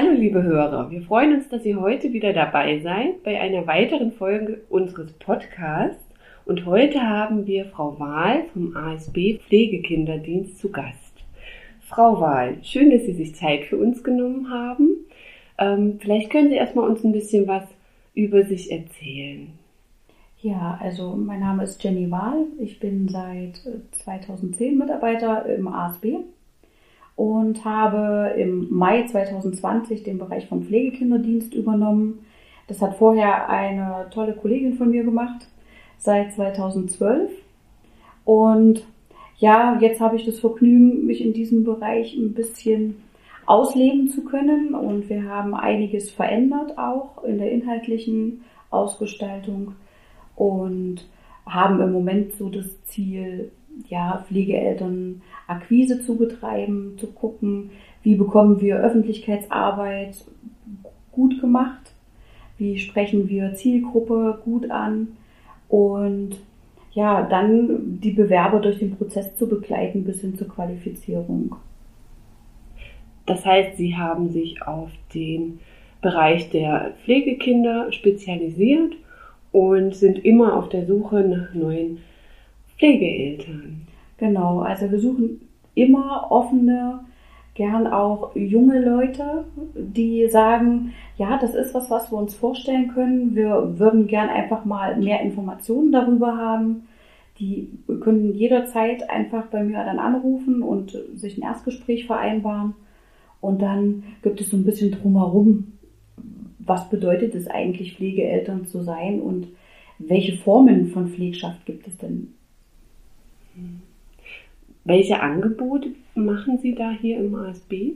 Hallo liebe Hörer, wir freuen uns, dass ihr heute wieder dabei seid bei einer weiteren Folge unseres Podcasts. Und heute haben wir Frau Wahl vom ASB Pflegekinderdienst zu Gast. Frau Wahl, schön, dass Sie sich Zeit für uns genommen haben. Ähm, vielleicht können Sie erstmal uns ein bisschen was über sich erzählen. Ja, also mein Name ist Jenny Wahl. Ich bin seit 2010 äh, Mitarbeiter im ASB und habe im Mai 2020 den Bereich vom Pflegekinderdienst übernommen. Das hat vorher eine tolle Kollegin von mir gemacht, seit 2012. Und ja, jetzt habe ich das Vergnügen, mich in diesem Bereich ein bisschen ausleben zu können. Und wir haben einiges verändert auch in der inhaltlichen Ausgestaltung und haben im Moment so das Ziel, ja, Pflegeeltern Akquise zu betreiben, zu gucken, wie bekommen wir Öffentlichkeitsarbeit gut gemacht, wie sprechen wir Zielgruppe gut an und ja, dann die Bewerber durch den Prozess zu begleiten bis hin zur Qualifizierung. Das heißt, Sie haben sich auf den Bereich der Pflegekinder spezialisiert und sind immer auf der Suche nach neuen Pflegeeltern. Genau, also wir suchen immer offene, gern auch junge Leute, die sagen, ja, das ist was, was wir uns vorstellen können. Wir würden gern einfach mal mehr Informationen darüber haben. Die können jederzeit einfach bei mir dann anrufen und sich ein Erstgespräch vereinbaren. Und dann gibt es so ein bisschen drumherum, was bedeutet es eigentlich, Pflegeeltern zu sein und welche Formen von Pflegschaft gibt es denn? Welche Angebote machen Sie da hier im ASB?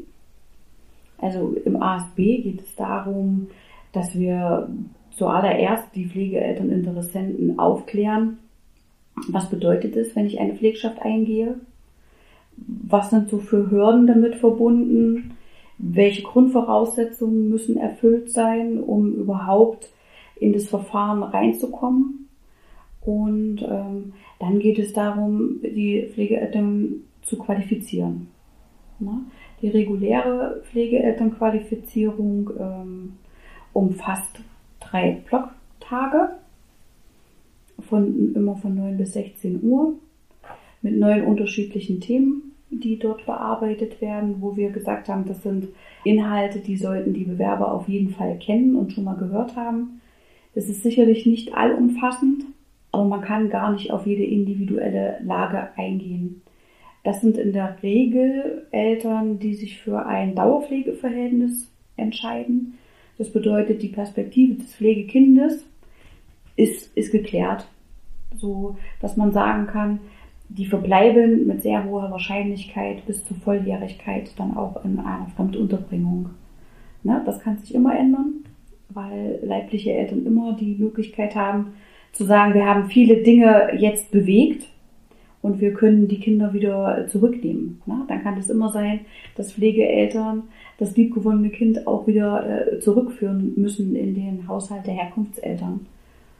Also im ASB geht es darum, dass wir zuallererst die Pflegeelterninteressenten aufklären, was bedeutet es, wenn ich eine Pflegschaft eingehe? Was sind so für Hürden damit verbunden? Welche Grundvoraussetzungen müssen erfüllt sein, um überhaupt in das Verfahren reinzukommen? Und ähm, dann geht es darum, die Pflegeeltern zu qualifizieren. Ne? Die reguläre Pflegeelternqualifizierung ähm, umfasst drei Blocktage von immer von 9 bis 16 Uhr mit neun unterschiedlichen Themen, die dort bearbeitet werden, wo wir gesagt haben, das sind Inhalte, die sollten die Bewerber auf jeden Fall kennen und schon mal gehört haben. Das ist sicherlich nicht allumfassend, aber man kann gar nicht auf jede individuelle Lage eingehen. Das sind in der Regel Eltern, die sich für ein Dauerpflegeverhältnis entscheiden. Das bedeutet, die Perspektive des Pflegekindes ist, ist geklärt, so dass man sagen kann, die verbleiben mit sehr hoher Wahrscheinlichkeit bis zur Volljährigkeit dann auch in einer Fremdunterbringung. Ne, das kann sich immer ändern, weil leibliche Eltern immer die Möglichkeit haben, zu sagen, wir haben viele Dinge jetzt bewegt und wir können die Kinder wieder zurücknehmen. Na, dann kann es immer sein, dass Pflegeeltern das liebgewonnene Kind auch wieder äh, zurückführen müssen in den Haushalt der Herkunftseltern.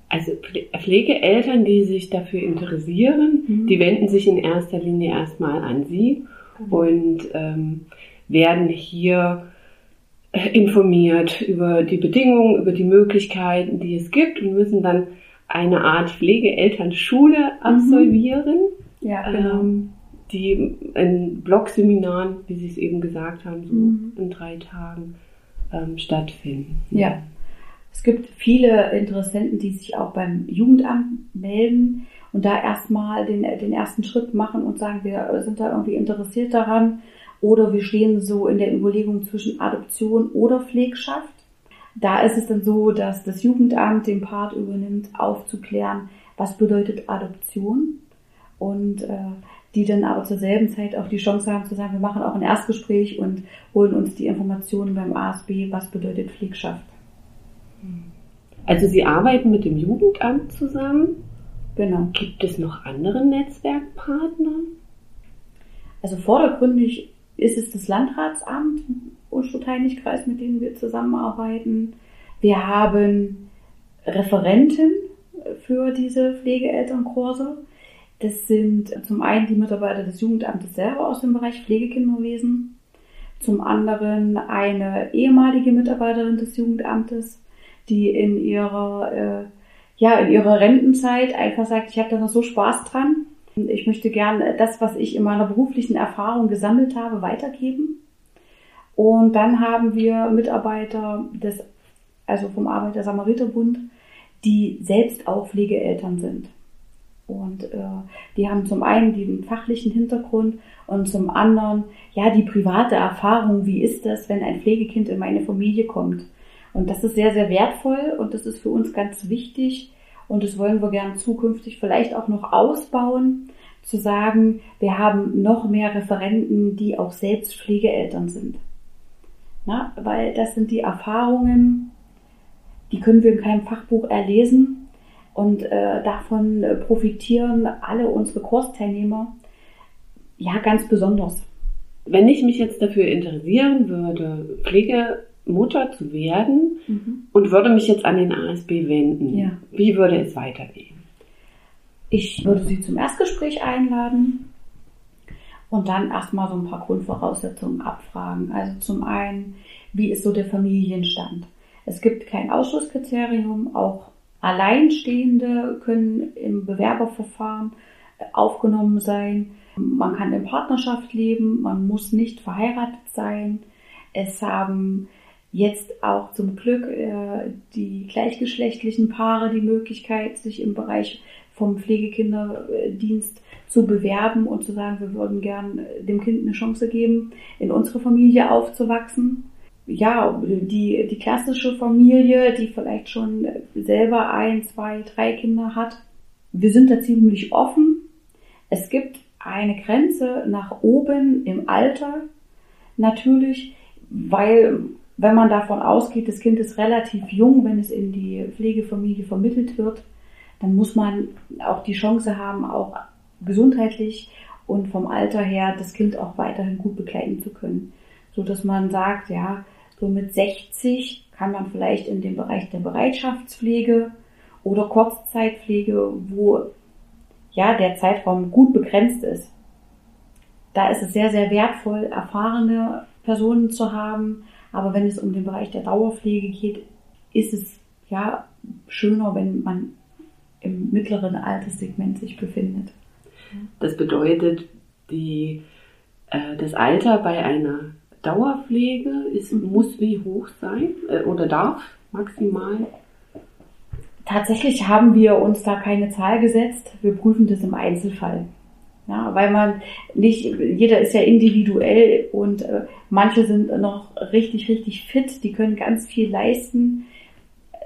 Also Pflegeeltern, die sich dafür interessieren, mhm. die wenden sich in erster Linie erstmal an Sie mhm. und ähm, werden hier äh, informiert über die Bedingungen, über die Möglichkeiten, die es gibt und müssen dann eine Art Pflegeelternschule absolvieren. Mhm. Ja, genau. Ähm, die in Blogseminaren, wie Sie es eben gesagt haben, so mhm. in drei Tagen ähm, stattfinden. Ja. Es gibt viele Interessenten, die sich auch beim Jugendamt melden und da erstmal den, den ersten Schritt machen und sagen, wir sind da irgendwie interessiert daran oder wir stehen so in der Überlegung zwischen Adoption oder Pflegschaft. Da ist es dann so, dass das Jugendamt den Part übernimmt, aufzuklären, was bedeutet Adoption und äh, die dann aber zur selben Zeit auch die Chance haben zu sagen, wir machen auch ein Erstgespräch und holen uns die Informationen beim ASB, was bedeutet Pflegschaft. Also Sie arbeiten mit dem Jugendamt zusammen. Genau. Gibt es noch andere Netzwerkpartner? Also vordergründig ist es das Landratsamt Unschuld-Heinig-Kreis, mit denen wir zusammenarbeiten. Wir haben Referenten für diese Pflegeelternkurse. Das sind zum einen die Mitarbeiter des Jugendamtes selber aus dem Bereich Pflegekinderwesen. Zum anderen eine ehemalige Mitarbeiterin des Jugendamtes, die in ihrer, äh, ja, in ihrer Rentenzeit einfach sagt, ich habe da noch so Spaß dran. Ich möchte gerne das, was ich in meiner beruflichen Erfahrung gesammelt habe, weitergeben. Und dann haben wir Mitarbeiter des, also vom Arbeiter-Samariter-Bund, die selbst auch Pflegeeltern sind. Und äh, die haben zum einen den fachlichen Hintergrund und zum anderen ja die private Erfahrung, wie ist das, wenn ein Pflegekind in meine Familie kommt. Und das ist sehr, sehr wertvoll und das ist für uns ganz wichtig und das wollen wir gern zukünftig vielleicht auch noch ausbauen, zu sagen, wir haben noch mehr Referenten, die auch selbst Pflegeeltern sind. Na, weil das sind die Erfahrungen, die können wir in keinem Fachbuch erlesen und äh, davon profitieren alle unsere Kursteilnehmer ja ganz besonders. Wenn ich mich jetzt dafür interessieren würde, Pflegemutter zu werden mhm. und würde mich jetzt an den ASB wenden, ja. wie würde es weitergehen? Ich würde Sie zum Erstgespräch einladen und dann erstmal so ein paar Grundvoraussetzungen abfragen. Also zum einen, wie ist so der Familienstand? Es gibt kein Ausschlusskriterium, auch Alleinstehende können im Bewerberverfahren aufgenommen sein. Man kann in Partnerschaft leben, man muss nicht verheiratet sein. Es haben jetzt auch zum Glück äh, die gleichgeschlechtlichen Paare die Möglichkeit, sich im Bereich vom Pflegekinderdienst zu bewerben und zu sagen, wir würden gern dem Kind eine Chance geben, in unsere Familie aufzuwachsen. Ja, die, die klassische Familie, die vielleicht schon selber ein, zwei, drei Kinder hat. Wir sind da ziemlich offen. Es gibt eine Grenze nach oben im Alter. Natürlich, weil wenn man davon ausgeht, das Kind ist relativ jung, wenn es in die Pflegefamilie vermittelt wird, dann muss man auch die Chance haben, auch gesundheitlich und vom Alter her das Kind auch weiterhin gut begleiten zu können. So dass man sagt, ja, so mit 60 kann man vielleicht in dem Bereich der Bereitschaftspflege oder Kurzzeitpflege, wo ja der Zeitraum gut begrenzt ist. Da ist es sehr, sehr wertvoll, erfahrene Personen zu haben. Aber wenn es um den Bereich der Dauerpflege geht, ist es ja schöner, wenn man im mittleren Alterssegment sich befindet. Das bedeutet, die, äh, das Alter bei einer Dauerpflege ist, mhm. muss wie hoch sein äh, oder darf maximal? Tatsächlich haben wir uns da keine Zahl gesetzt. Wir prüfen das im Einzelfall. Ja, weil man nicht, jeder ist ja individuell und äh, manche sind noch richtig, richtig fit, die können ganz viel leisten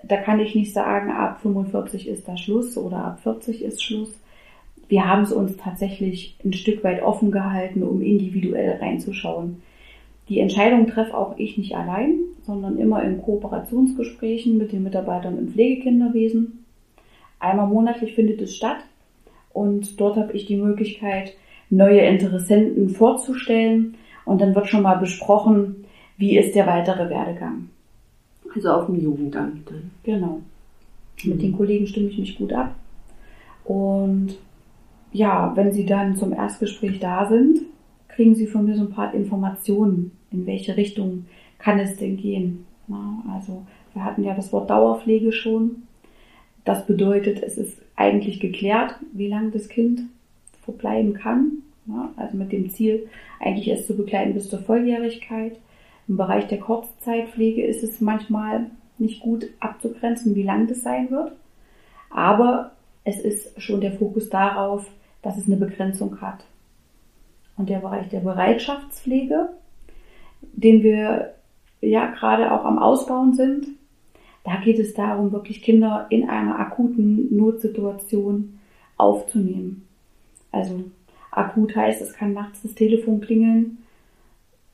da kann ich nicht sagen, ab 45 ist da Schluss oder ab 40 ist Schluss. Wir haben es uns tatsächlich ein Stück weit offen gehalten, um individuell reinzuschauen. Die Entscheidung treffe auch ich nicht allein, sondern immer in Kooperationsgesprächen mit den Mitarbeitern im Pflegekinderwesen. Einmal monatlich findet es statt und dort habe ich die Möglichkeit, neue Interessenten vorzustellen und dann wird schon mal besprochen, wie ist der weitere Werdegang. Also auf dem Jugendamt dann. Genau. Mhm. Mit den Kollegen stimme ich mich gut ab. Und ja, wenn sie dann zum Erstgespräch da sind, kriegen sie von mir so ein paar Informationen, in welche Richtung kann es denn gehen. Na, also wir hatten ja das Wort Dauerpflege schon. Das bedeutet, es ist eigentlich geklärt, wie lange das Kind verbleiben kann. Ja, also mit dem Ziel, eigentlich es zu begleiten bis zur Volljährigkeit. Im Bereich der Kurzzeitpflege ist es manchmal nicht gut abzugrenzen, wie lang das sein wird. Aber es ist schon der Fokus darauf, dass es eine Begrenzung hat. Und der Bereich der Bereitschaftspflege, den wir ja gerade auch am Ausbauen sind, da geht es darum, wirklich Kinder in einer akuten Notsituation aufzunehmen. Also akut heißt, es kann nachts das Telefon klingeln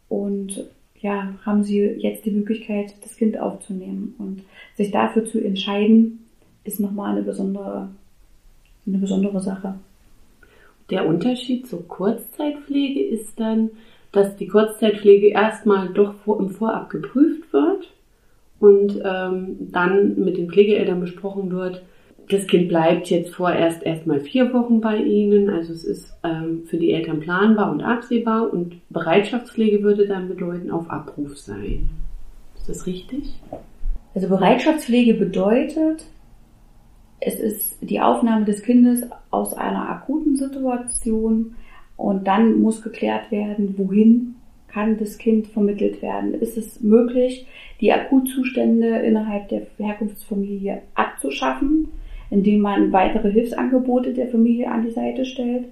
und ja, haben sie jetzt die Möglichkeit, das Kind aufzunehmen. Und sich dafür zu entscheiden, ist nochmal eine besondere, eine besondere Sache. Der Unterschied zur Kurzzeitpflege ist dann, dass die Kurzzeitpflege erstmal doch vor, im Vorab geprüft wird und ähm, dann mit den Pflegeeltern besprochen wird, das Kind bleibt jetzt vorerst erstmal vier Wochen bei Ihnen. Also es ist ähm, für die Eltern planbar und absehbar und Bereitschaftspflege würde dann bedeuten auf Abruf sein. Ist das richtig? Also Bereitschaftspflege bedeutet, es ist die Aufnahme des Kindes aus einer akuten Situation und dann muss geklärt werden, wohin kann das Kind vermittelt werden. Ist es möglich, die Akutzustände innerhalb der Herkunftsfamilie abzuschaffen, indem man weitere Hilfsangebote der Familie an die Seite stellt?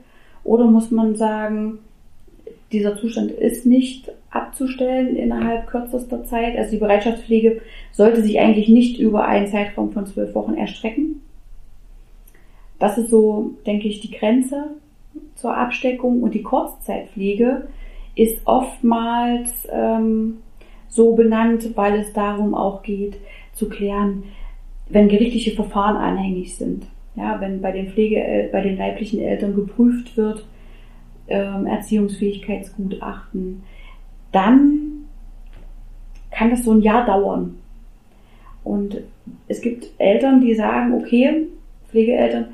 Oder muss man sagen, dieser Zustand ist nicht abzustellen innerhalb kürzester Zeit. Also die Bereitschaftspflege sollte sich eigentlich nicht über einen Zeitraum von zwölf Wochen erstrecken. Das ist so, denke ich, die Grenze zur Absteckung. Und die Kurzzeitpflege ist oftmals ähm, so benannt, weil es darum auch geht, zu klären, wenn gerichtliche Verfahren anhängig sind. Ja, wenn bei den Pflege, äh, bei den leiblichen Eltern geprüft wird, ähm, Erziehungsfähigkeitsgutachten, dann kann das so ein Jahr dauern. Und es gibt Eltern, die sagen, okay, Pflegeeltern,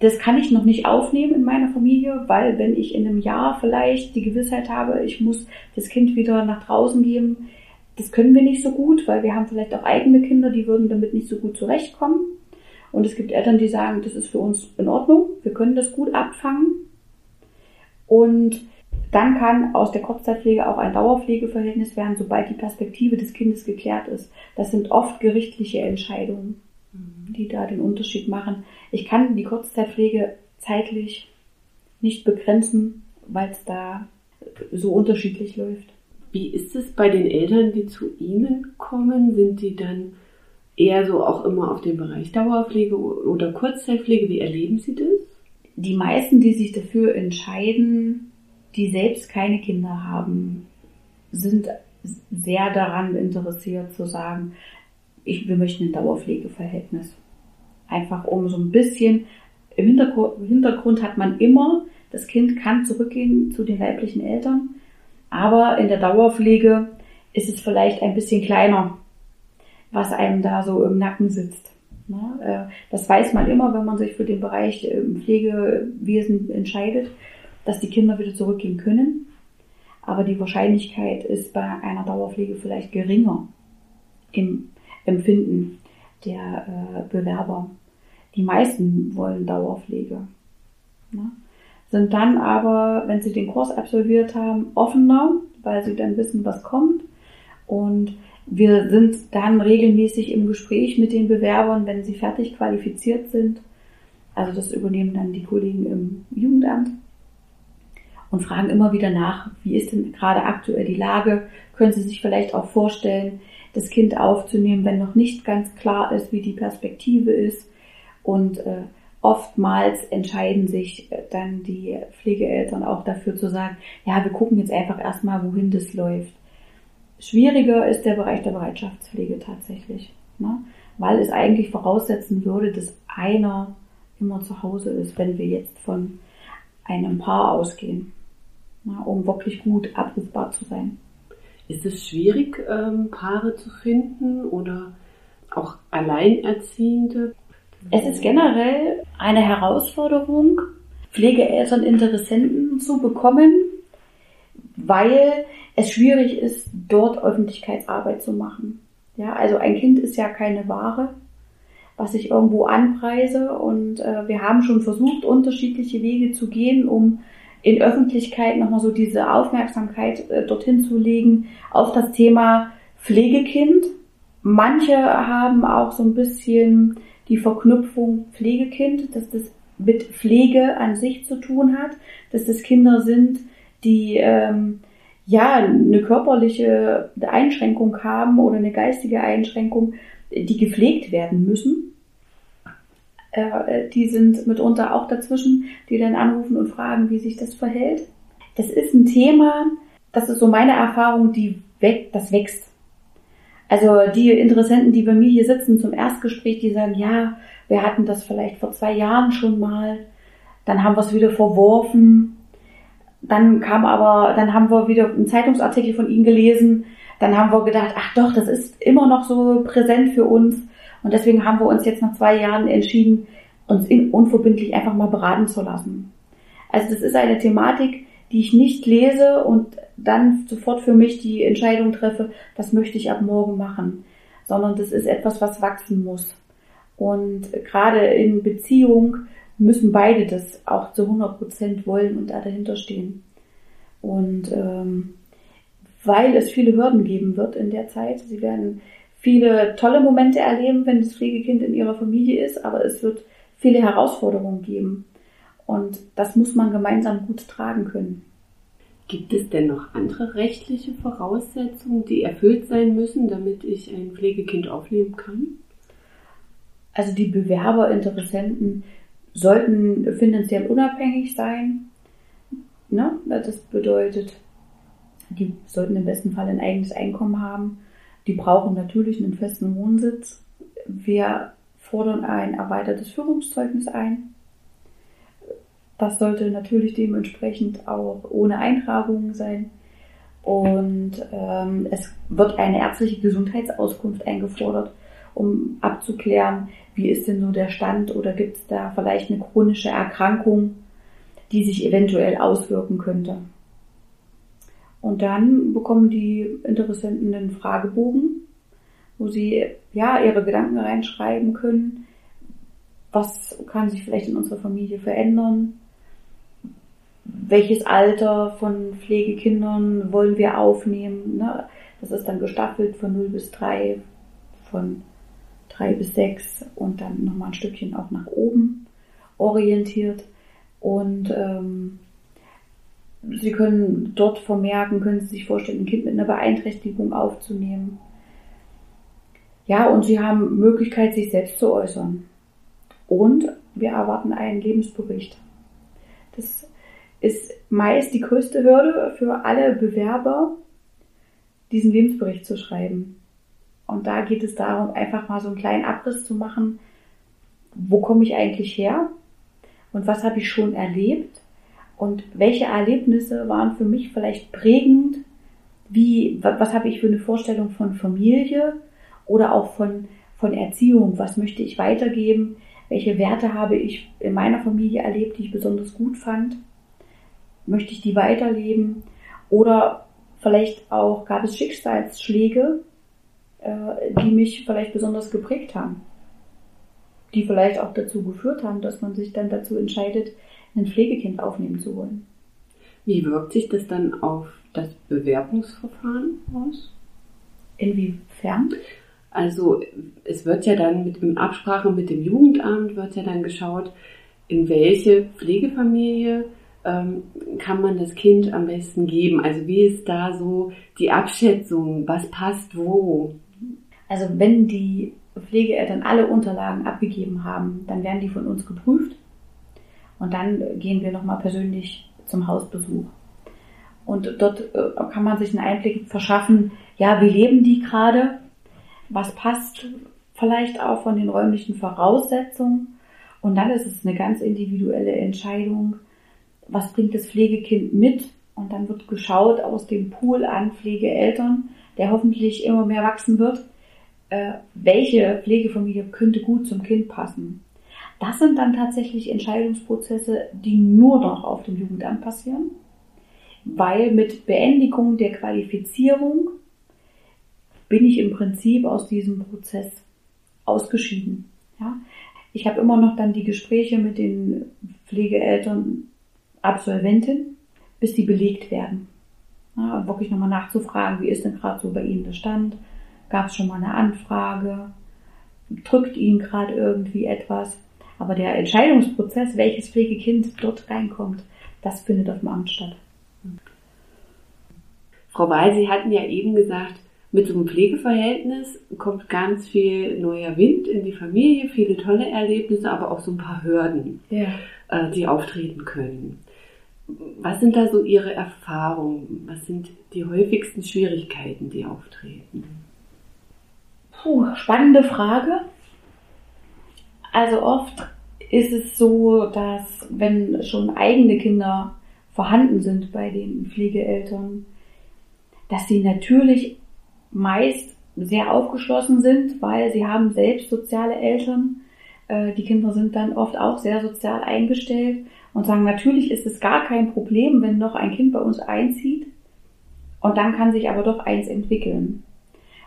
das kann ich noch nicht aufnehmen in meiner Familie, weil wenn ich in einem Jahr vielleicht die Gewissheit habe, ich muss das Kind wieder nach draußen geben, das können wir nicht so gut, weil wir haben vielleicht auch eigene Kinder, die würden damit nicht so gut zurechtkommen. Und es gibt Eltern, die sagen, das ist für uns in Ordnung, wir können das gut abfangen. Und dann kann aus der Kurzzeitpflege auch ein Dauerpflegeverhältnis werden, sobald die Perspektive des Kindes geklärt ist. Das sind oft gerichtliche Entscheidungen, mhm. die da den Unterschied machen. Ich kann die Kurzzeitpflege zeitlich nicht begrenzen, weil es da so unterschiedlich läuft. Wie ist es bei den Eltern, die zu Ihnen kommen? Sind die dann eher so auch immer auf dem Bereich Dauerpflege oder Kurzzeitpflege? Wie erleben Sie das? Die meisten, die sich dafür entscheiden, die selbst keine Kinder haben, sind sehr daran interessiert zu sagen, ich, wir möchten ein Dauerpflegeverhältnis. Einfach um so ein bisschen, im Hintergrund hat man immer, das Kind kann zurückgehen zu den leiblichen Eltern, aber in der Dauerpflege ist es vielleicht ein bisschen kleiner, was einem da so im Nacken sitzt. Äh, das weiß man immer, wenn man sich für den Bereich im Pflegewesen entscheidet, dass die Kinder wieder zurückgehen können. Aber die Wahrscheinlichkeit ist bei einer Dauerpflege vielleicht geringer im Empfinden der äh, Bewerber. Die meisten wollen Dauerpflege. Sind dann aber, wenn sie den Kurs absolviert haben, offener, weil sie dann wissen, was kommt. Und wir sind dann regelmäßig im Gespräch mit den Bewerbern, wenn sie fertig qualifiziert sind. Also das übernehmen dann die Kollegen im Jugendamt und fragen immer wieder nach, wie ist denn gerade aktuell die Lage? Können Sie sich vielleicht auch vorstellen, das Kind aufzunehmen, wenn noch nicht ganz klar ist, wie die Perspektive ist. Und äh, oftmals entscheiden sich äh, dann die Pflegeeltern auch dafür zu sagen, ja, wir gucken jetzt einfach erstmal, wohin das läuft. Schwieriger ist der Bereich der Bereitschaftspflege tatsächlich, ne? weil es eigentlich voraussetzen würde, dass einer immer zu Hause ist, wenn wir jetzt von einem Paar ausgehen, ne? um wirklich gut abrufbar zu sein. Ist es schwierig, ähm, Paare zu finden oder auch Alleinerziehende? Es ist generell eine Herausforderung, Pflegeeltern Interessenten zu bekommen, weil es schwierig ist, dort Öffentlichkeitsarbeit zu machen. Ja, also ein Kind ist ja keine Ware, was ich irgendwo anpreise und äh, wir haben schon versucht, unterschiedliche Wege zu gehen, um in Öffentlichkeit nochmal so diese Aufmerksamkeit äh, dorthin zu legen auf das Thema Pflegekind. Manche haben auch so ein bisschen die Verknüpfung Pflegekind, dass das mit Pflege an sich zu tun hat, dass das Kinder sind, die ähm, ja eine körperliche Einschränkung haben oder eine geistige Einschränkung, die gepflegt werden müssen. Äh, die sind mitunter auch dazwischen, die dann anrufen und fragen, wie sich das verhält. Das ist ein Thema, das ist so meine Erfahrung, die weg, das wächst. Also die Interessenten, die bei mir hier sitzen zum Erstgespräch, die sagen, ja, wir hatten das vielleicht vor zwei Jahren schon mal, dann haben wir es wieder verworfen, dann kam aber, dann haben wir wieder einen Zeitungsartikel von Ihnen gelesen, dann haben wir gedacht, ach doch, das ist immer noch so präsent für uns. Und deswegen haben wir uns jetzt nach zwei Jahren entschieden, uns unverbindlich einfach mal beraten zu lassen. Also das ist eine Thematik, die ich nicht lese und dann sofort für mich die Entscheidung treffe, das möchte ich ab morgen machen, sondern das ist etwas, was wachsen muss. Und gerade in Beziehung müssen beide das auch zu 100 Prozent wollen und da dahinter stehen. Und ähm, weil es viele Hürden geben wird in der Zeit, sie werden viele tolle Momente erleben, wenn das Pflegekind in ihrer Familie ist, aber es wird viele Herausforderungen geben. Und das muss man gemeinsam gut tragen können. Gibt es denn noch andere rechtliche Voraussetzungen, die erfüllt sein müssen, damit ich ein Pflegekind aufnehmen kann? Also die Bewerber, Interessenten sollten finanziell unabhängig sein. Ne? Das bedeutet, die sollten im besten Fall ein eigenes Einkommen haben. Die brauchen natürlich einen festen Wohnsitz. Wir fordern ein erweitertes Führungszeugnis ein. Das sollte natürlich dementsprechend auch ohne Eintragungen sein. Und ähm, es wird eine ärztliche Gesundheitsauskunft eingefordert, um abzuklären, wie ist denn so der Stand oder gibt es da vielleicht eine chronische Erkrankung, die sich eventuell auswirken könnte. Und dann bekommen die Interessenten einen Fragebogen, wo sie ja ihre Gedanken reinschreiben können. Was kann sich vielleicht in unserer Familie verändern? Welches Alter von Pflegekindern wollen wir aufnehmen. Ne? Das ist dann gestaffelt von 0 bis 3, von 3 bis 6 und dann nochmal ein Stückchen auch nach oben orientiert. Und ähm, Sie können dort vermerken, können Sie sich vorstellen, ein Kind mit einer Beeinträchtigung aufzunehmen. Ja, und Sie haben Möglichkeit, sich selbst zu äußern. Und wir erwarten einen Lebensbericht. Das ist meist die größte Hürde für alle Bewerber, diesen Lebensbericht zu schreiben. Und da geht es darum, einfach mal so einen kleinen Abriss zu machen, wo komme ich eigentlich her? Und was habe ich schon erlebt? Und welche Erlebnisse waren für mich vielleicht prägend, wie, was habe ich für eine Vorstellung von Familie oder auch von, von Erziehung, was möchte ich weitergeben, welche Werte habe ich in meiner Familie erlebt, die ich besonders gut fand möchte ich die weiterleben? Oder vielleicht auch gab es Schicksalsschläge, äh, die mich vielleicht besonders geprägt haben, die vielleicht auch dazu geführt haben, dass man sich dann dazu entscheidet, ein Pflegekind aufnehmen zu wollen. Wie wirkt sich das dann auf das Bewerbungsverfahren aus? Inwiefern? Also es wird ja dann mit in Absprache mit dem Jugendamt wird ja dann geschaut, in welche Pflegefamilie kann man das Kind am besten geben? Also wie ist da so die Abschätzung? Was passt wo? Also wenn die Pflegeeltern alle Unterlagen abgegeben haben, dann werden die von uns geprüft und dann gehen wir nochmal persönlich zum Hausbesuch. Und dort äh, kann man sich einen Einblick verschaffen, ja, wie leben die gerade? Was passt vielleicht auch von den räumlichen Voraussetzungen? Und dann ist es eine ganz individuelle Entscheidung, was bringt das Pflegekind mit? Und dann wird geschaut aus dem Pool an Pflegeeltern, der hoffentlich immer mehr wachsen wird, äh, welche Pflegefamilie könnte gut zum Kind passen. Das sind dann tatsächlich Entscheidungsprozesse, die nur noch auf dem Jugendamt passieren, weil mit Beendigung der Qualifizierung bin ich im Prinzip aus diesem Prozess ausgeschieden. Ja? Ich habe immer noch dann die Gespräche mit den Pflegeeltern Absolventin, bis die belegt werden. Ja, wirklich nochmal nachzufragen, wie ist denn gerade so bei Ihnen der Stand? Gab es schon mal eine Anfrage? Drückt Ihnen gerade irgendwie etwas? Aber der Entscheidungsprozess, welches Pflegekind dort reinkommt, das findet auf dem Amt statt. Frau Weil, Sie hatten ja eben gesagt, mit so einem Pflegeverhältnis kommt ganz viel neuer Wind in die Familie, viele tolle Erlebnisse, aber auch so ein paar Hürden, ja. Äh, die auftreten können. Was sind da so Ihre Erfahrungen? Was sind die häufigsten Schwierigkeiten, die auftreten? Puh, spannende Frage. Also oft ist es so, dass wenn schon eigene Kinder vorhanden sind bei den Pflegeeltern, dass sie natürlich meist sehr aufgeschlossen sind, weil sie haben selbst soziale Eltern. Äh, die Kinder sind dann oft auch sehr sozial eingestellt und sagen, natürlich ist es gar kein Problem, wenn noch ein Kind bei uns einzieht. Und dann kann sich aber doch eins entwickeln.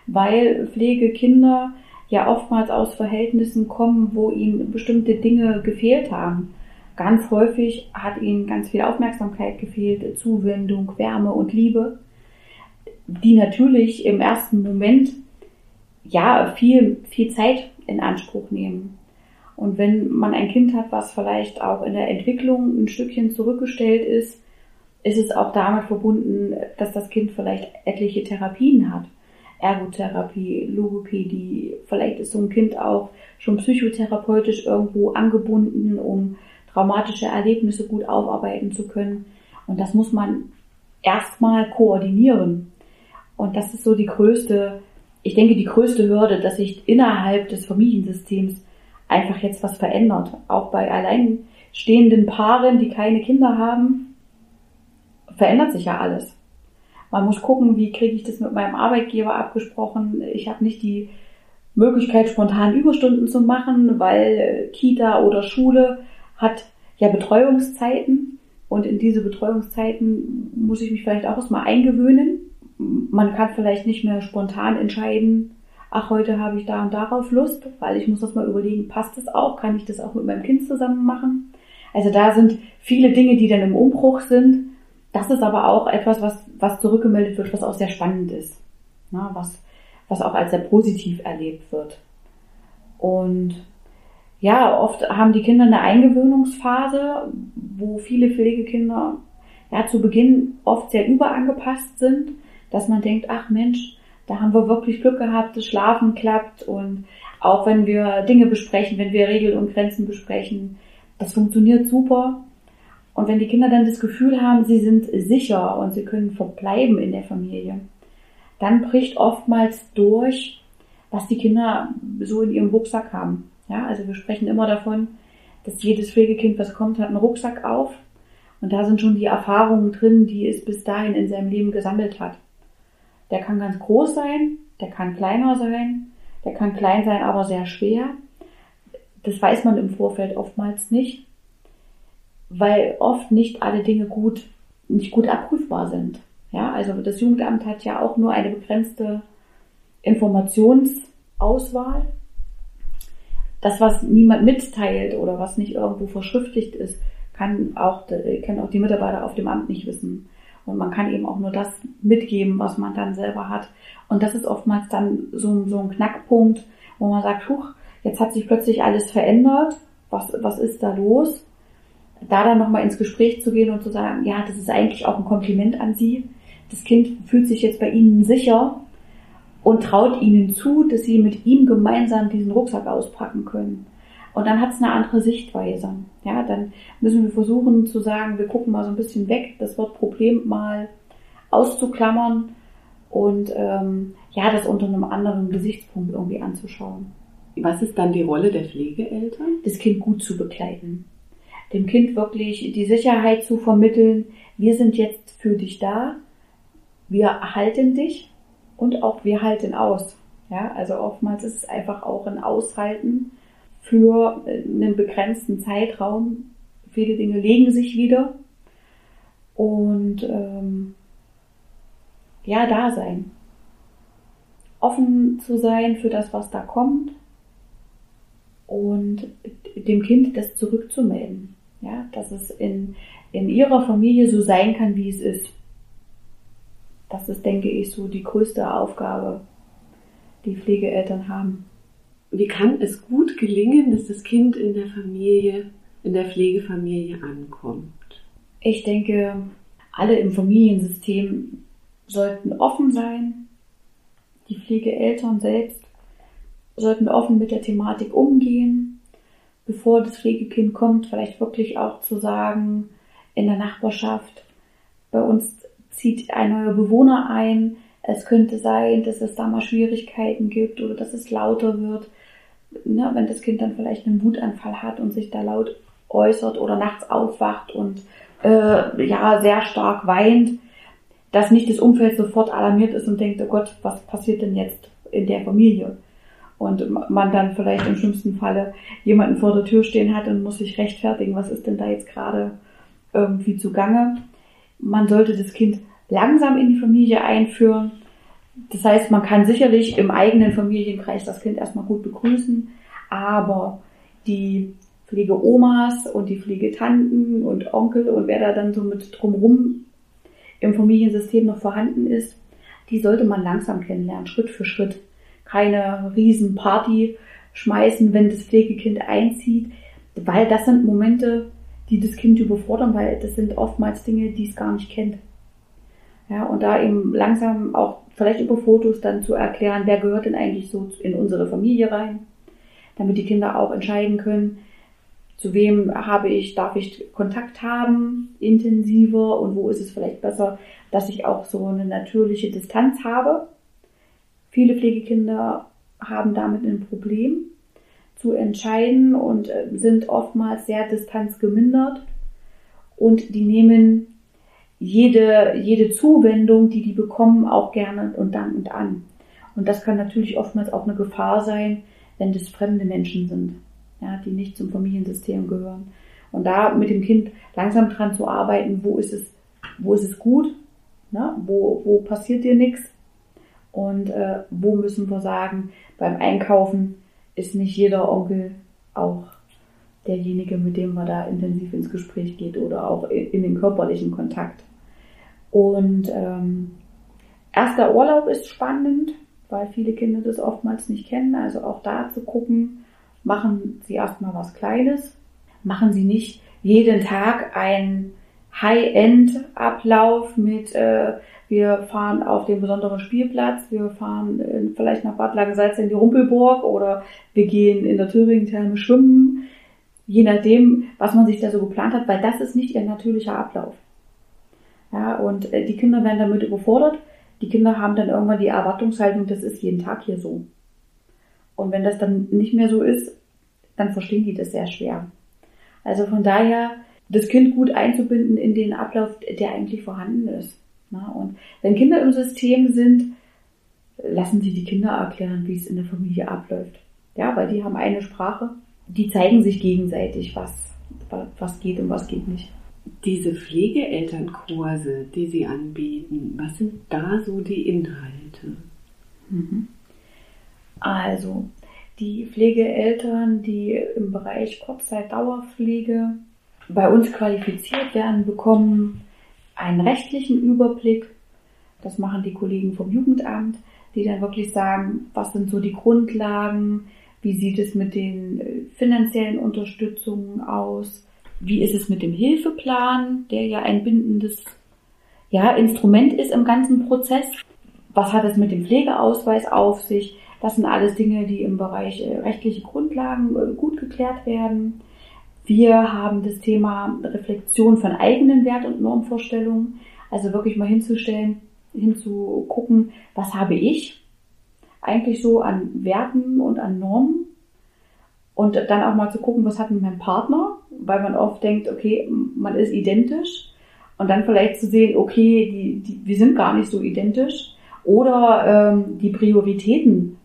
Weil Pflegekinder ja oftmals aus Verhältnissen kommen, wo ihnen bestimmte Dinge gefehlt haben. Ganz häufig hat ihnen ganz viel Aufmerksamkeit gefehlt, Zuwendung, Wärme und Liebe, die natürlich im ersten Moment ja viel, viel Zeit in Anspruch nehmen. Und wenn man ein Kind hat, was vielleicht auch in der Entwicklung ein Stückchen zurückgestellt ist, ist es auch damit verbunden, dass das Kind vielleicht etliche Therapien hat. Ergotherapie, Logopädie, vielleicht ist so ein Kind auch schon psychotherapeutisch irgendwo angebunden, um traumatische Erlebnisse gut aufarbeiten zu können. Und das muss man erstmal koordinieren. Und das ist so die größte, ich denke, die größte Hürde, dass sich innerhalb des Familiensystems einfach jetzt was verändert. Auch bei alleinstehenden Paaren, die keine Kinder haben, verändert sich ja alles. Man muss gucken, wie kriege ich das mit meinem Arbeitgeber abgesprochen. Ich habe nicht die Möglichkeit, spontan Überstunden zu machen, weil Kita oder Schule hat ja Betreuungszeiten und in diese Betreuungszeiten muss ich mich vielleicht auch erstmal eingewöhnen. Man kann vielleicht nicht mehr spontan entscheiden, ach, heute habe ich da und darauf Lust, weil ich muss das mal überlegen, passt das auch, kann ich das auch mit meinem Kind zusammen machen? Also da sind viele Dinge, die dann im Umbruch sind das ist aber auch etwas, was, was zurückgemeldet wird, was auch sehr spannend ist. Ne? Was, was auch als sehr positiv erlebt wird. Und ja, oft haben die Kinder eine Eingewöhnungsphase, wo viele Pflegekinder ja zu Beginn oft sehr überangepasst sind, dass man denkt, ach Mensch, da haben wir wirklich Glück gehabt, das Schlafen klappt und auch wenn wir Dinge besprechen, wenn wir Regeln und Grenzen besprechen, das funktioniert super. Und wenn die Kinder dann das Gefühl haben, sie sind sicher und sie können verbleiben in der Familie, dann bricht oftmals durch, was die Kinder so in ihrem Rucksack haben. Ja, also wir sprechen immer davon, dass jedes Pflegekind, was kommt, hat einen Rucksack auf. Und da sind schon die Erfahrungen drin, die es bis dahin in seinem Leben gesammelt hat. Der kann ganz groß sein, der kann kleiner sein, der kann klein sein, aber sehr schwer. Das weiß man im Vorfeld oftmals nicht weil oft nicht alle Dinge gut, nicht gut abprüfbar sind. Ja, also das Jugendamt hat ja auch nur eine begrenzte Informationsauswahl. Das, was niemand mitteilt oder was nicht irgendwo verschriftlicht ist, kann auch, können auch die Mitarbeiter auf dem Amt nicht wissen. Und man kann eben auch nur das mitgeben, was man dann selber hat. Und das ist oftmals dann so, so ein Knackpunkt, wo man sagt, huch, jetzt hat sich plötzlich alles verändert. Was, was ist da los? da dann nochmal ins Gespräch zu gehen und zu sagen, ja, das ist eigentlich auch ein Kompliment an Sie. Das Kind fühlt sich jetzt bei Ihnen sicher und traut Ihnen zu, dass Sie mit ihm gemeinsam diesen Rucksack auspacken können. Und dann hat es eine andere Sichtweise. Ja, dann müssen wir versuchen zu sagen, wir gucken mal so ein bisschen weg, das Wort Problem mal auszuklammern und ähm, ja, das unter einem anderen Gesichtspunkt irgendwie anzuschauen. Was ist dann die Rolle der Pflegeeltern? Das Kind gut zu begleiten dem Kind wirklich die Sicherheit zu vermitteln, wir sind jetzt für dich da, wir halten dich und auch wir halten aus. Ja, also oftmals ist es einfach auch ein Aushalten für einen begrenzten Zeitraum. Viele Dinge legen sich wieder und ähm, ja, da sein. Offen zu sein für das, was da kommt und dem Kind das zurückzumelden. Ja, dass es in, in ihrer Familie so sein kann, wie es ist. Das ist, denke ich, so die größte Aufgabe, die Pflegeeltern haben. Wie kann es gut gelingen, dass das Kind in der Familie, in der Pflegefamilie ankommt? Ich denke, alle im Familiensystem sollten offen sein. Die Pflegeeltern selbst sollten offen mit der Thematik umgehen bevor das Pflegekind kommt, vielleicht wirklich auch zu sagen, in der Nachbarschaft, bei uns zieht ein neuer Bewohner ein, es könnte sein, dass es da mal Schwierigkeiten gibt oder dass es lauter wird, ne, wenn das Kind dann vielleicht einen Wutanfall hat und sich da laut äußert oder nachts aufwacht und äh, ja sehr stark weint, dass nicht das Umfeld sofort alarmiert ist und denkt, oh Gott, was passiert denn jetzt in der Familie? Und man dann vielleicht im schlimmsten Falle jemanden vor der Tür stehen hat und muss sich rechtfertigen, was ist denn da jetzt gerade irgendwie zugange. Man sollte das Kind langsam in die Familie einführen. Das heißt, man kann sicherlich im eigenen Familienkreis das Kind erstmal gut begrüßen, aber die Pflegeomas und die Pflegetanten und Onkel und wer da dann so mit drumrum im Familiensystem noch vorhanden ist, die sollte man langsam kennenlernen, Schritt für Schritt. Keine riesen Party schmeißen, wenn das Pflegekind einzieht, weil das sind Momente, die das Kind überfordern, weil das sind oftmals Dinge, die es gar nicht kennt. Ja, und da eben langsam auch vielleicht über Fotos dann zu erklären, wer gehört denn eigentlich so in unsere Familie rein, damit die Kinder auch entscheiden können, zu wem habe ich, darf ich Kontakt haben, intensiver und wo ist es vielleicht besser, dass ich auch so eine natürliche Distanz habe. Viele Pflegekinder haben damit ein Problem zu entscheiden und äh, sind oftmals sehr distanzgemindert und die nehmen jede, jede Zuwendung, die die bekommen, auch gerne und dankend an. Und das kann natürlich oftmals auch eine Gefahr sein, wenn das fremde Menschen sind ja, die nicht zum Familiensystem gehören. Und da mit dem Kind langsam dran zu arbeiten, wo ist es, wo ist es gut, ne? wo, wo passiert dir nichts und äh, wo müssen wir sagen, beim Einkaufen ist nicht jeder Onkel auch derjenige, mit dem man da intensiv ins Gespräch geht oder auch in, in den körperlichen Kontakt. Und ähm, erster Urlaub ist spannend, weil viele Kinder das oftmals nicht kennen. Also auch da zu gucken, machen Sie erstmal was Kleines. Machen Sie nicht jeden Tag einen High-End-Ablauf mit, äh, wir fahren auf den besonderen Spielplatz, wir fahren äh, vielleicht nach Bad Langensalz in die Rumpelburg oder wir gehen in der Thüringen-Therme schwimmen. Je nachdem, was man sich da so geplant hat, weil das ist nicht ihr natürlicher Ablauf. Ja, und äh, die Kinder werden damit überfordert. Die Kinder haben dann irgendwann die Erwartungshaltung, das ist jeden Tag hier so. Und wenn das dann nicht mehr so ist, dann verstehen die das sehr schwer. Also von daher, das Kind gut einzubinden in den Ablauf, der eigentlich vorhanden ist. Und wenn Kinder im System sind, lassen Sie die Kinder erklären, wie es in der Familie abläuft. Ja, weil die haben eine Sprache, die zeigen sich gegenseitig, was, was geht und was geht nicht. Diese Pflegeelternkurse, die Sie anbieten, was sind da so die Inhalte? Mhm. Also, die Pflegeeltern, die im Bereich Kurzzeit-Dauerpflege bei uns qualifiziert werden, bekommen einen rechtlichen Überblick. Das machen die Kollegen vom Jugendamt, die dann wirklich sagen, was sind so die Grundlagen, wie sieht es mit den äh, finanziellen Unterstützungen aus, wie ist es mit dem Hilfeplan, der ja ein bindendes ja, Instrument ist im ganzen Prozess. Was hat es mit dem Pflegeausweis auf sich? Das sind alles Dinge, die im Bereich äh, rechtliche Grundlagen äh, gut geklärt werden. Wir haben das Thema Reflexion von eigenen Wert- und Normvorstellungen, also wirklich mal hinzustellen, hinzugucken, was habe ich eigentlich so an Werten und an Normen und dann auch mal zu gucken, was hat mit meinem Partner, weil man oft denkt, okay, man ist identisch und dann vielleicht zu sehen, okay, die, die, wir sind gar nicht so identisch oder ähm, die Prioritäten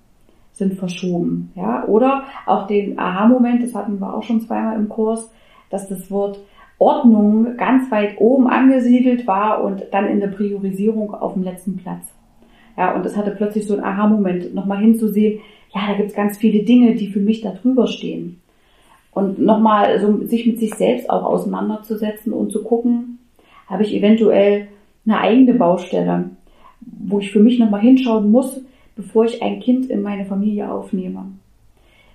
sind verschoben. Ja? Oder auch den Aha-Moment, das hatten wir auch schon zweimal im Kurs, dass das Wort Ordnung ganz weit oben angesiedelt war und dann in der Priorisierung auf dem letzten Platz. Ja, und das hatte plötzlich so ein Aha-Moment, nochmal hinzusehen, ja, da gibt's ganz viele Dinge, die für mich da drüber stehen. Und nochmal so sich mit sich selbst auch auseinanderzusetzen und zu gucken, habe ich eventuell eine eigene Baustelle, wo ich für mich nochmal hinschauen muss, bevor ich ein Kind in meine Familie aufnehme.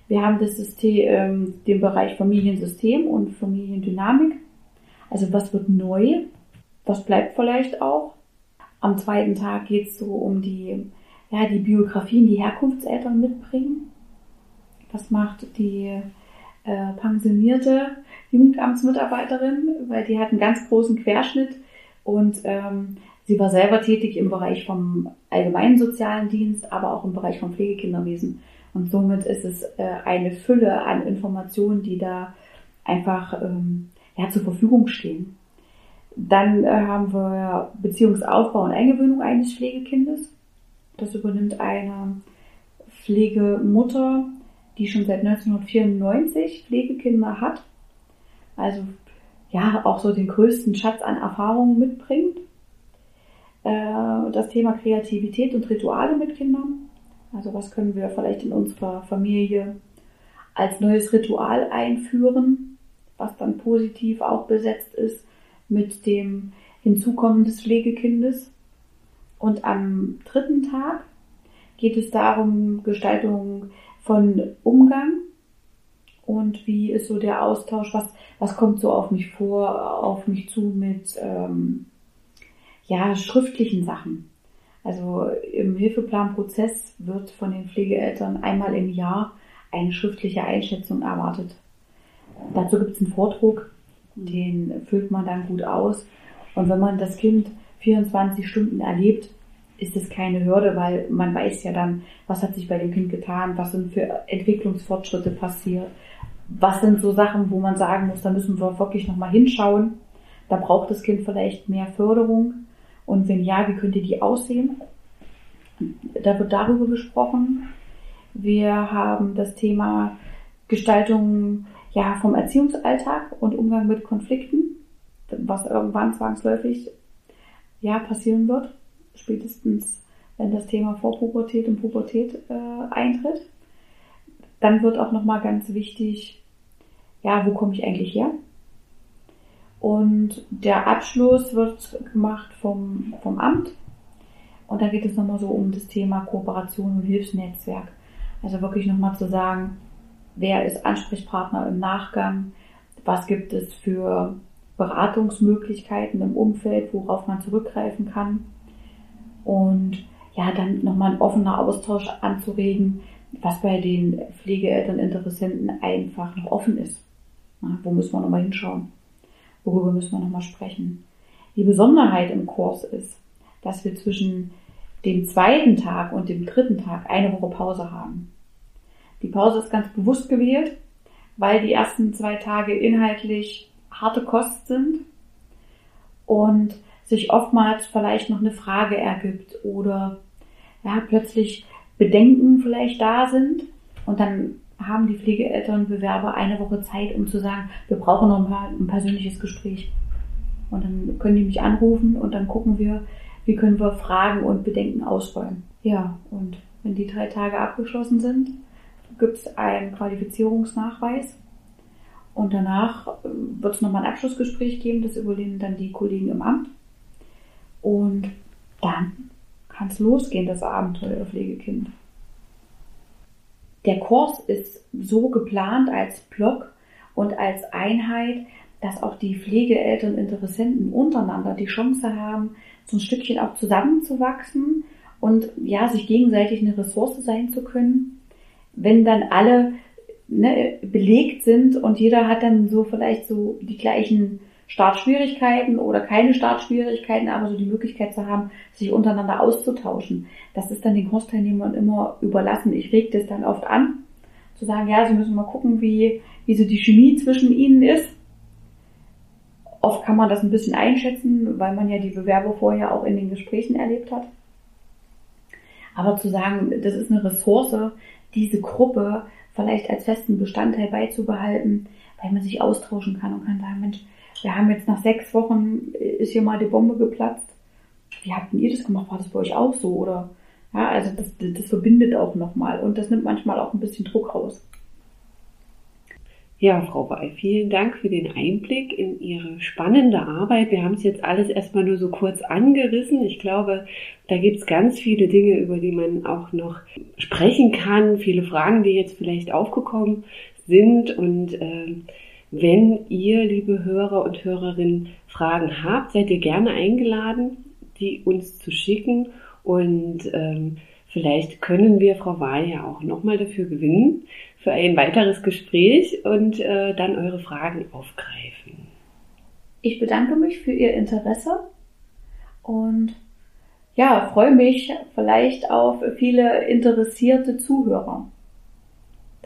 Wir haben das System, ähm, den Bereich Familiensystem und Familiendynamik. Also was wird neu? Was bleibt vielleicht auch? Am zweiten Tag geht es so um die, ja, die Biografien, die Herkunftseltern mitbringen. Was macht die äh, pensionierte Jugendamtsmitarbeiterin? Weil die hat einen ganz großen Querschnitt und ähm, Sie war selber tätig im Bereich vom allgemeinen sozialen Dienst, aber auch im Bereich vom Pflegekinderwesen. Und somit ist es äh, eine Fülle an Informationen, die da einfach ähm, ja, zur Verfügung stehen. Dann äh, haben wir Beziehungsaufbau und Eingewöhnung eines Pflegekindes. Das übernimmt eine Pflegemutter, die schon seit 1994 Pflegekinder hat. Also ja, auch so den größten Schatz an Erfahrungen mitbringt. Äh, das Thema Kreativität und Rituale mit Kindern. Also was können wir vielleicht in unserer Familie als neues Ritual einführen, was dann positiv auch besetzt ist mit dem Hinzukommen des Pflegekindes. Und am dritten Tag geht es darum, Gestaltung von Umgang und wie ist so der Austausch, was, was kommt so auf mich vor, auf mich zu mit ähm, ja, schriftlichen Sachen. Also im Hilfeplanprozess wird von den Pflegeeltern einmal im Jahr eine schriftliche Einschätzung erwartet. Dazu gibt es einen Vordruck, den füllt man dann gut aus. Und wenn man das Kind 24 Stunden erlebt, ist es keine Hürde, weil man weiß ja dann, was hat sich bei dem Kind getan, was sind für Entwicklungsfortschritte passiert, was sind so Sachen, wo man sagen muss, da müssen wir wirklich nochmal hinschauen. Da braucht das Kind vielleicht mehr Förderung. Und wenn ja, wie könnte die aussehen? Da wird darüber gesprochen. Wir haben das Thema Gestaltung ja, vom Erziehungsalltag und Umgang mit Konflikten, was irgendwann zwangsläufig ja, passieren wird, spätestens wenn das Thema Vorpubertät und Pubertät äh, eintritt. Dann wird auch nochmal ganz wichtig, ja, wo komme ich eigentlich her? Und der Abschluss wird gemacht vom, vom Amt. Und da geht es nochmal so um das Thema Kooperation und Hilfsnetzwerk. Also wirklich nochmal zu sagen, wer ist Ansprechpartner im Nachgang, was gibt es für Beratungsmöglichkeiten im Umfeld, worauf man zurückgreifen kann. Und ja, dann nochmal ein offener Austausch anzuregen, was bei den Pflegeeltern Interessenten einfach noch offen ist. Na, wo müssen wir nochmal hinschauen? Worüber müssen wir nochmal sprechen? Die Besonderheit im Kurs ist, dass wir zwischen dem zweiten Tag und dem dritten Tag eine Woche Pause haben. Die Pause ist ganz bewusst gewählt, weil die ersten zwei Tage inhaltlich harte Kost sind und sich oftmals vielleicht noch eine Frage ergibt oder ja, plötzlich Bedenken vielleicht da sind und dann haben die Pflegeeltern Bewerber eine Woche Zeit, um zu sagen, wir brauchen noch mal ein persönliches Gespräch. Und dann können die mich anrufen und dann gucken wir, wie können wir Fragen und Bedenken ausräumen. Ja, und wenn die drei Tage abgeschlossen sind, gibt es einen Qualifizierungsnachweis. Und danach äh, wird es nochmal ein Abschlussgespräch geben, das übernehmen dann die Kollegen im Amt. Und dann kann es losgehen, das Abenteuer Pflegekind. Der Kurs ist so geplant als Block und als Einheit, dass auch die Pflegeeltern Interessenten untereinander die Chance haben, so ein Stückchen auch zusammenzuwachsen und ja, sich gegenseitig eine Ressource sein zu können. Wenn dann alle ne, belegt sind und jeder hat dann so vielleicht so die gleichen Startschwierigkeiten oder keine Startschwierigkeiten, aber so die Möglichkeit zu haben, sich untereinander auszutauschen. Das ist dann den Kursteilnehmern immer überlassen. Ich reg das dann oft an, zu sagen, ja, sie müssen mal gucken, wie, wie so die Chemie zwischen ihnen ist. Oft kann man das ein bisschen einschätzen, weil man ja die Bewerber vorher auch in den Gesprächen erlebt hat. Aber zu sagen, das ist eine Ressource, diese Gruppe vielleicht als festen Bestandteil beizubehalten, weil man sich austauschen kann und kann sagen, Mensch, wir haben jetzt nach sechs Wochen, äh, ist hier mal die Bombe geplatzt. Wie habt ihr das gemacht? War das bei euch auch so? Oder ja, also das, das verbindet auch nochmal und das nimmt manchmal auch ein bisschen Druck raus. Ja, Frau Wey, vielen Dank für den Einblick in Ihre spannende Arbeit. Wir haben es jetzt alles erstmal nur so kurz angerissen. Ich glaube, da gibt es ganz viele Dinge, über die man auch noch sprechen kann, viele Fragen, die jetzt vielleicht aufgekommen sind und äh, wenn ihr, liebe Hörer und Hörerinnen, Fragen habt, seid ihr gerne eingeladen, die uns zu schicken und ähm, vielleicht können wir Frau Wahl ja auch nochmal dafür gewinnen, für ein weiteres Gespräch und äh, dann eure Fragen aufgreifen. Ich bedanke mich für Ihr Interesse und ja, freue mich vielleicht auf viele interessierte Zuhörer.